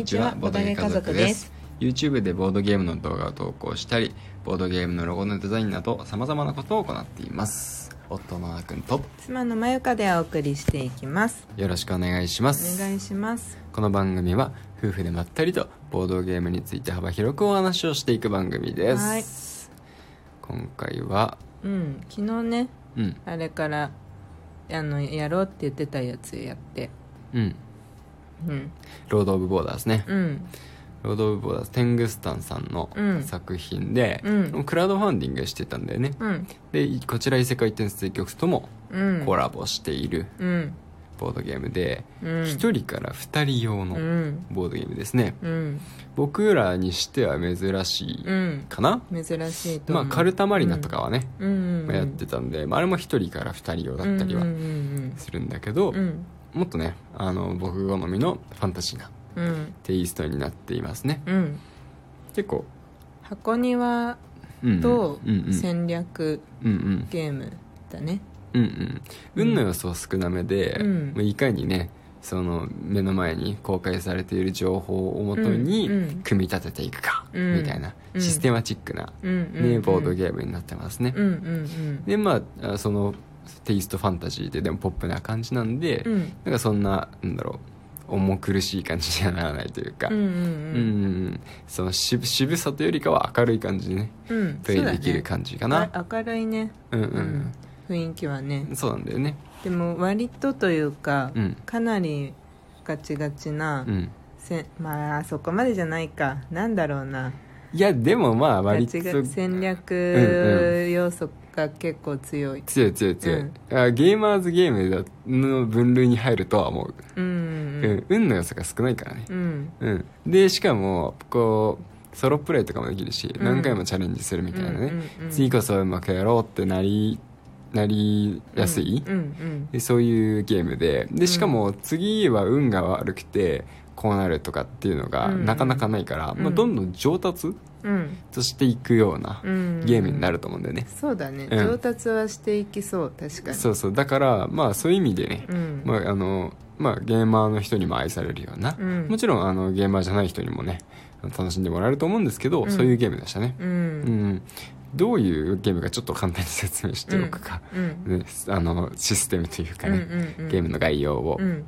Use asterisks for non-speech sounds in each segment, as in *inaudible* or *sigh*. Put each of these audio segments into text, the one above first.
にちはボードゲー家族です。YouTube でボードゲームの動画を投稿したりボードゲームのロゴのデザインなどさまざまなことを行っています。夫のあくんと妻のまゆかでお送りしていきます。よろしくお願いしまおす願いします。この番組は夫婦でまったりとボードゲームについて幅広くお話をしていく番組です、はい。今回はうん昨日ねうん。あれからあのやろうって言ってたやつやって。うんうん。ロード・オブ・ボーダーズね、うん。ロード・オブ・ボーダーズテングスタンさんのうん作品で、うん。クラウドファンディングしてたんだよね、うん。でこちら異世界転生局ともうん。コラボしているうん。ボードゲームで、うん。1人から2人用うのん。ボードゲームですね、うん。僕らにしては珍しいうん。かな、珍しいとまあカルタマリナとかはね、うん。うん。まあやってたんで、まあ、あれも1人から2人用だったりはうんうんするんだけど、うんうんもっとねあの僕好みのファンタジーなうん。テイストになっていますね。うん。結構。箱庭うんうんとうんうん。戦略うんうん。ゲームだね。うんうん。運の要素は少なめで、うん。まあいかにねその目の前に公開されている情報をもとにうんうん。組み立てていくか、うん。みたいなうん。システマチックな、うんうんねボードゲームになってますね、うんうん。でまああそのテイストファンタジーででもポップな感じなんで、うん。うんなんかそんななんだろう重苦しい感じにはならないというか、うんうんその渋渋さというよりかは明るい感じでねうん。プレイできる感じかな、あ明るいね。うんううん。ん雰囲気はね。そうなんだよね。でも割とというかうん。かなりガチガチなうん。せまあそこまでじゃないか。なんだろうな。いやでもまあガ割と戦略要素が結構強い。強い強い強い、あゲーマーズゲームだの分類に入るとは思う、うんうん運の良さが少ないからね。うん。うん、でしかもこうソロプレイとかもできるし、うん。何回もチャレンジするみたいなね、うんうんうん次こそうまくやろうってなりなりやすい、うんうんでそういうゲームで。でしかも次は運が悪くてこうなるとかっていうのがうん。なかなかないから、うん。まあ、どんどん上達うん。としていくようなうん。ゲームになると思うんだよね、そうだね。うん。上達はしていきそう確かに。そうそう。だからまあそういう意味でね、うん。まああのまあ、ゲーマーの人にも愛されるような、うん。もちろんあのゲーマーじゃない人にもね楽しんでもらえると思うんですけど、うん。そういうゲームでしたね、ううん。んどういうゲームかちょっと簡単に説明しておくか、うん。ね、あのシステムというかうんね、うんうん。ゲームの概要を、うん。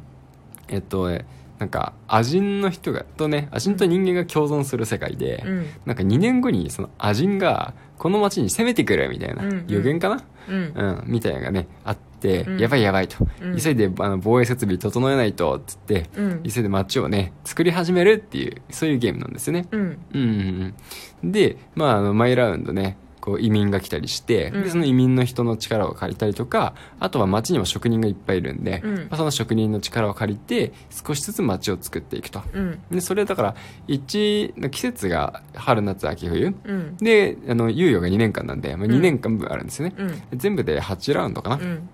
えっとえなんかアジンの人がとねアジンと人間が共存する世界で、うん。なんか2年後にそのアジンがこの町に攻めてくるみたいなうんうん。予言かな、うん。うん、みたいなのがねあって、うん。やばいやばいと、うん。急いであの防衛設備整えないとっつって、うん。急いで街をね作り始めるっていうそういうゲームなんですよね、うん。うんうんうん、で、まあ、あの毎ラウンドねこう移民が来たりして、うん。でその移民の人の力を借りたりとかあとは町にも職人がいっぱいいるんで、うん。まあ、その職人の力を借りて少しずつ町を作っていくと。うん。でそれだから一季節が春夏秋冬。うん。であの猶予が2年間なんで、まあ、2年間分あるんですよね、うん。全部で8ラウンドかな、うん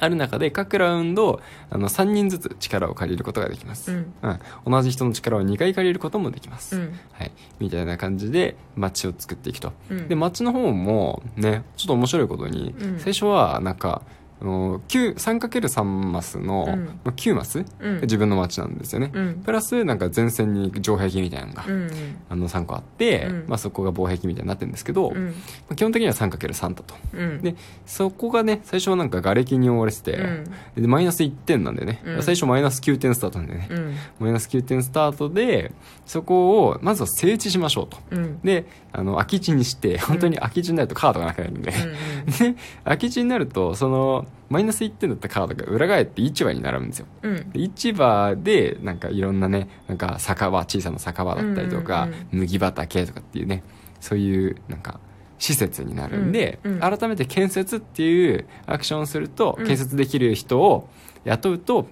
ある中で各ラウンドあの3人ずつ力を借りることができます、うん。うん。同じ人の力を2回借りることもできます、うん。はい、みたいな感じで街を作っていくと、うん。で街の方もねちょっと面白いことに、うん。最初はなんか 3×3 マスの、うん。まあ9マス、うん。自分の街なんですよね、うん。プラスなんか前線に城壁みたいなのが、うんあの3個あって、うん。まあ、そこが防壁みたいになってるんですけど、まうん。あ基本的には 3×3 だと。うん。でそこがね最初はなんか瓦礫に覆われてて、うん。でマイナス1点なんでね、うん。最初マイナス9点スタートなんでね、うん。マイナス9点スタートでそこをまずは整地しましょうと。うん。であの空き地にして本当に空き地になるとカードがなくなるんで、で空き地になるとそのマイナス1点だったカードが裏返って市場に並ぶんですよ。うん。で市場でなんかいろんなねなんか酒場小さな酒場だったりとか、うんうんうん。麦畑とかっていうねそういうなんか施設になるんで、うんうん。改めて建設っていうアクションをすると、うん。建設できる人を雇うと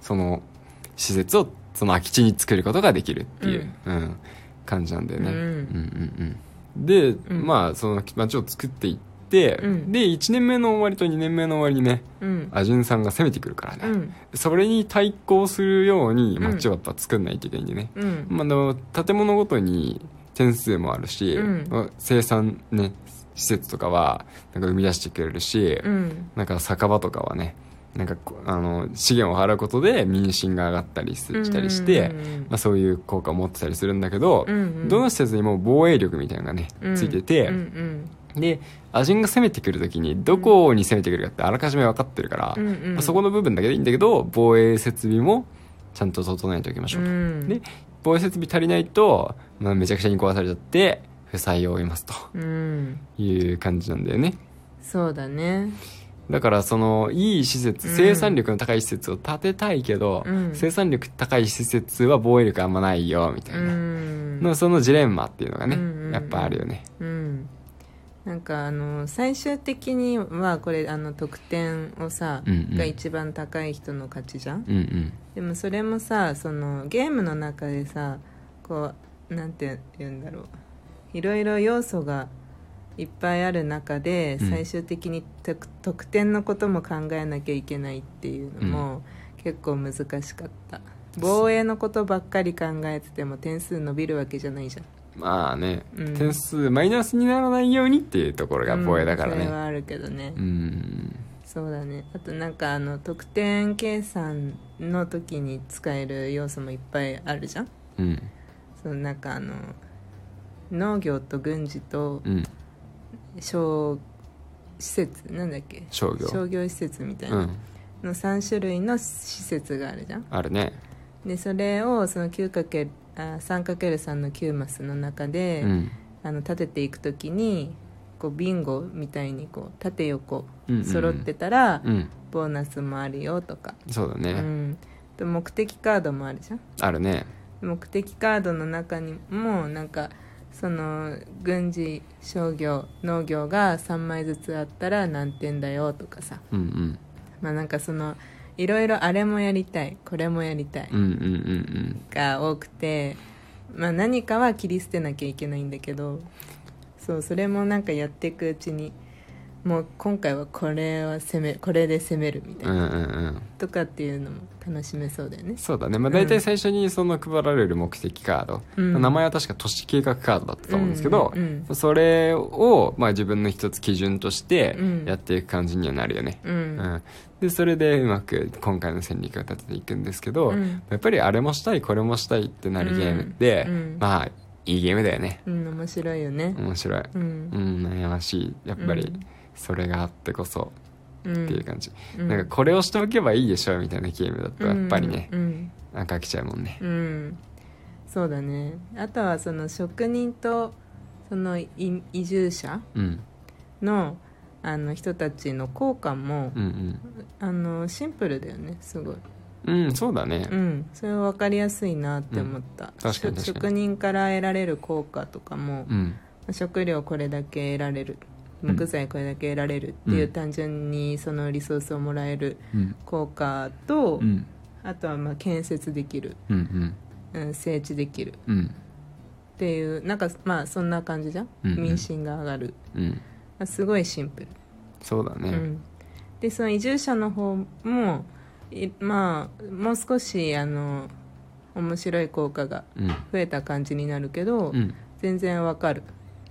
その施設をその空き地に作ることができるっていう、うん。感じなんだよね。うん。うんうんうん。で、ん。まあその街を作っていって、うん。で1年目の終わりと2年目の終わりにねうん。アジュンさんが攻めてくるからね、うん。それに対抗するように街をやっぱ作んないといけないんでね、うん。まあ、でも建物ごとに点数もあるし、生産ね施設とかはなんか生み出してくれるし、うん。なんか酒場とかはねなんかこあの資源を払うことで民心が上がったりすしたりして、まあ、そういう効果を持ってたりするんだけど、うんうんどの施設にも防衛力みたいなのがね、ついてて、うんうんでアジンが攻めてくるときにどこに攻めてくるかってあらかじめ分かってるから、うんうんまあそこの部分だけでいいんだけど防衛設備もちゃんと整えておきましょうと、うん。で防衛設備足りないと、まあ、めちゃくちゃに壊されちゃって負債を負いますと。うん。いう感じなんだよね。そうだね。だからそのいい施設うん。生産力の高い施設を建てたいけど、うん。生産力高い施設は防衛力あんまないよみたいな、うん。のそのジレンマっていうのがね、うんうんうん。やっぱあるよね。うんなんかあの最終的にはこれあの得点をさ、うんうん。が一番高い人の勝ちじゃん？うんうん。でもそれもさそのゲームの中でさこうなんて言うんだろう。いろいろ要素がいっぱいある中でうん。最終的に得得点のことも考えなきゃいけないっていうのも結構難しかった。防衛のことばっかり考えてても点数伸びるわけじゃないじゃんまあね、うん。点数マイナスにならないようにっていうところが防衛だからね。うんそれはあるけどね、うん。そうだね。あとなんかあの得点計算の時に使える要素もいっぱいあるじゃん。うん。そのなんかあの農業と軍事とうん。商施設なんだっけ？商業。商業施設みたいうなん。の3種類の施設があるじゃん。あるね。でそれをその 9× あ 3×3 の9マスの中で、うん。あの立てていく時にこうビンゴみたいにこう縦横うんうん揃ってたら、うん。ボーナスもあるよとか、そうだね、うん、で目的カードもあるじゃん。あるね。目的カードの中にもなんかその軍事商業農業が3枚ずつあったら何点だよとかさ。うんうん。まあなんかそのいろいろあれもやりたいこれもやりたいうんうんうんが多くて、まあ、何かは切り捨てなきゃいけないんだけどそうそれもなんかやっていくうちにもう今回はこれは攻めこれで攻めるみたいな、うんうんうん。とかっていうのも楽しめそうだよね。そうだね、まあ、大体最初にその配られる目的カード、うん。名前は確か都市計画カードだったと思うんですけど、うんうんうん。それを、まあ、自分の一つ基準としてうん。やっていく感じにはなるよね、うん。うん。でそれでうまく今回の戦略を立てていくんですけど、うん。やっぱりあれもしたいこれもしたいってなるゲームって、うん。うん。まあいいゲームだよね。うん面白いよね。面白い、うん。うん、悩ましい。やっぱり。うんそれがあってこそうんっていう感じ、うん。なんかこれをしておけばいいでしょみたいなゲームだとやっぱりね、うん。なんか飽きちゃうもんね。うん、うんそうだね。あとはその職人とそのい移住者うん。のあの人たちの効果も、うんあのシンプルだよねすごい。うんうんそうだね。うん。それは分かりやすいなって思った、確かに確かに。し職人から得られる効果とかも、うん。食料これだけ得られる。うん木材これだけ得られるっていううん。単純にそのリソースをもらえるうん。効果と、うん。あとはまあ建設できる、うんうん、整地できるうん。っていうなんかまあそんな感じじゃん、民心が上がる。うん。すごいシンプル、そうだね。うん、でその移住者の方もいまあもう少しあの面白い効果がうん。増えた感じになるけど、うん。全然わかる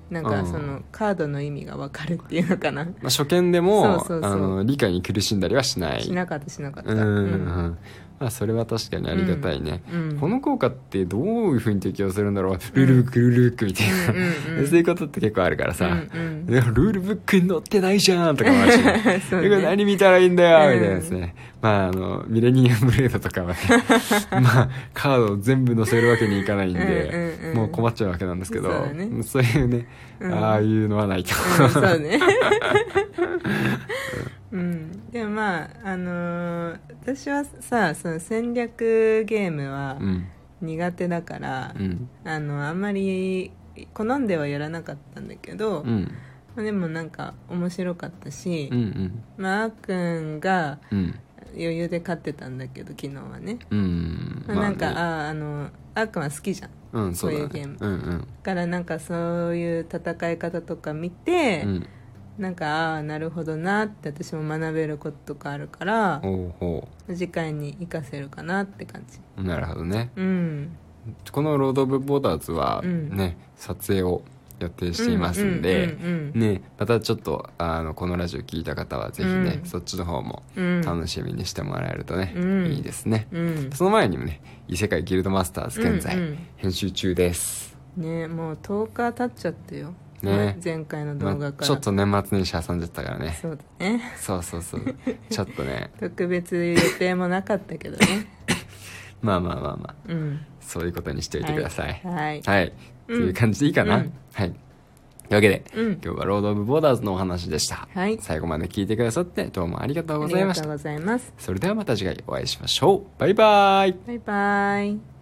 なんかそのカードの意味がわかるっていうのかな。まあ、初見でもそうそうそう。あの理解に苦しんだりはしない。しなかったしなかった。うん。うんあ、それは確かにありがたいね、うんこの効果ってどういうふうに適用するんだろう、ルールブックルールブックみたいな、うんうんうん。そういうことって結構あるからさ、うんうん。でルールブックに載ってないじゃんとかもあるし、*laughs* ね。何見たらいいんだようんみたいなですね、まああのミレニアムブレードとかはね。*laughs* まあカードを全部載せるわけにいかないんで、うんうんうん。もう困っちゃうわけなんですけどそうだね。いうね、うん。ああいうのはないと、うんそうね *laughs* うん。でもまああのー私はさその戦略ゲームはうん。苦手だから、うん。あのあんまり好んではやらなかったんだけど、うん。まあでもなんか面白かったし、うんうん。まああーくんがうん。余裕で勝ってたんだけど昨日はね、うん。まあ、なんか、ねあああのあーくんは好きじゃん。うんそういうゲーム。うんうん。だからなんかそういう戦い方とか見て、うんなんかああなるほどなって私も学べることとかあるからほうほ次回に活かせるかなって感じ。うなるほどね。うん。この「ロード・オブ・ボーダーズ」はうん。ね、撮影を予定していますんで、うんうんうんね、またちょっとあのこのラジオ聞いた方はぜひね、うん。そっちの方もうん。楽しみにしてもらえるとね、うん。いいですね、うん。その前にもね異世界ギルドマスターズ現在、うんうん。編集中です。ねもう10日経っちゃったよね。前回の動ま画から、あちょっと年末年始挟んじゃったからね。そうだね。そうそうそう。ちょっとね。*laughs* 特別予定もなかったけどね。*laughs* まあまあまあまあ。うん。そういうことにしておいてください。はい。はい、とい。う感じでいいかな、うん。はい。というわけで、うん。今日はロード・オブ・ボーダーズのお話でした、はい。最後まで聞いてくださってどうもありがとうあございましたりがとうございますそれではまた次回お会いしましょうバイバイバイバイ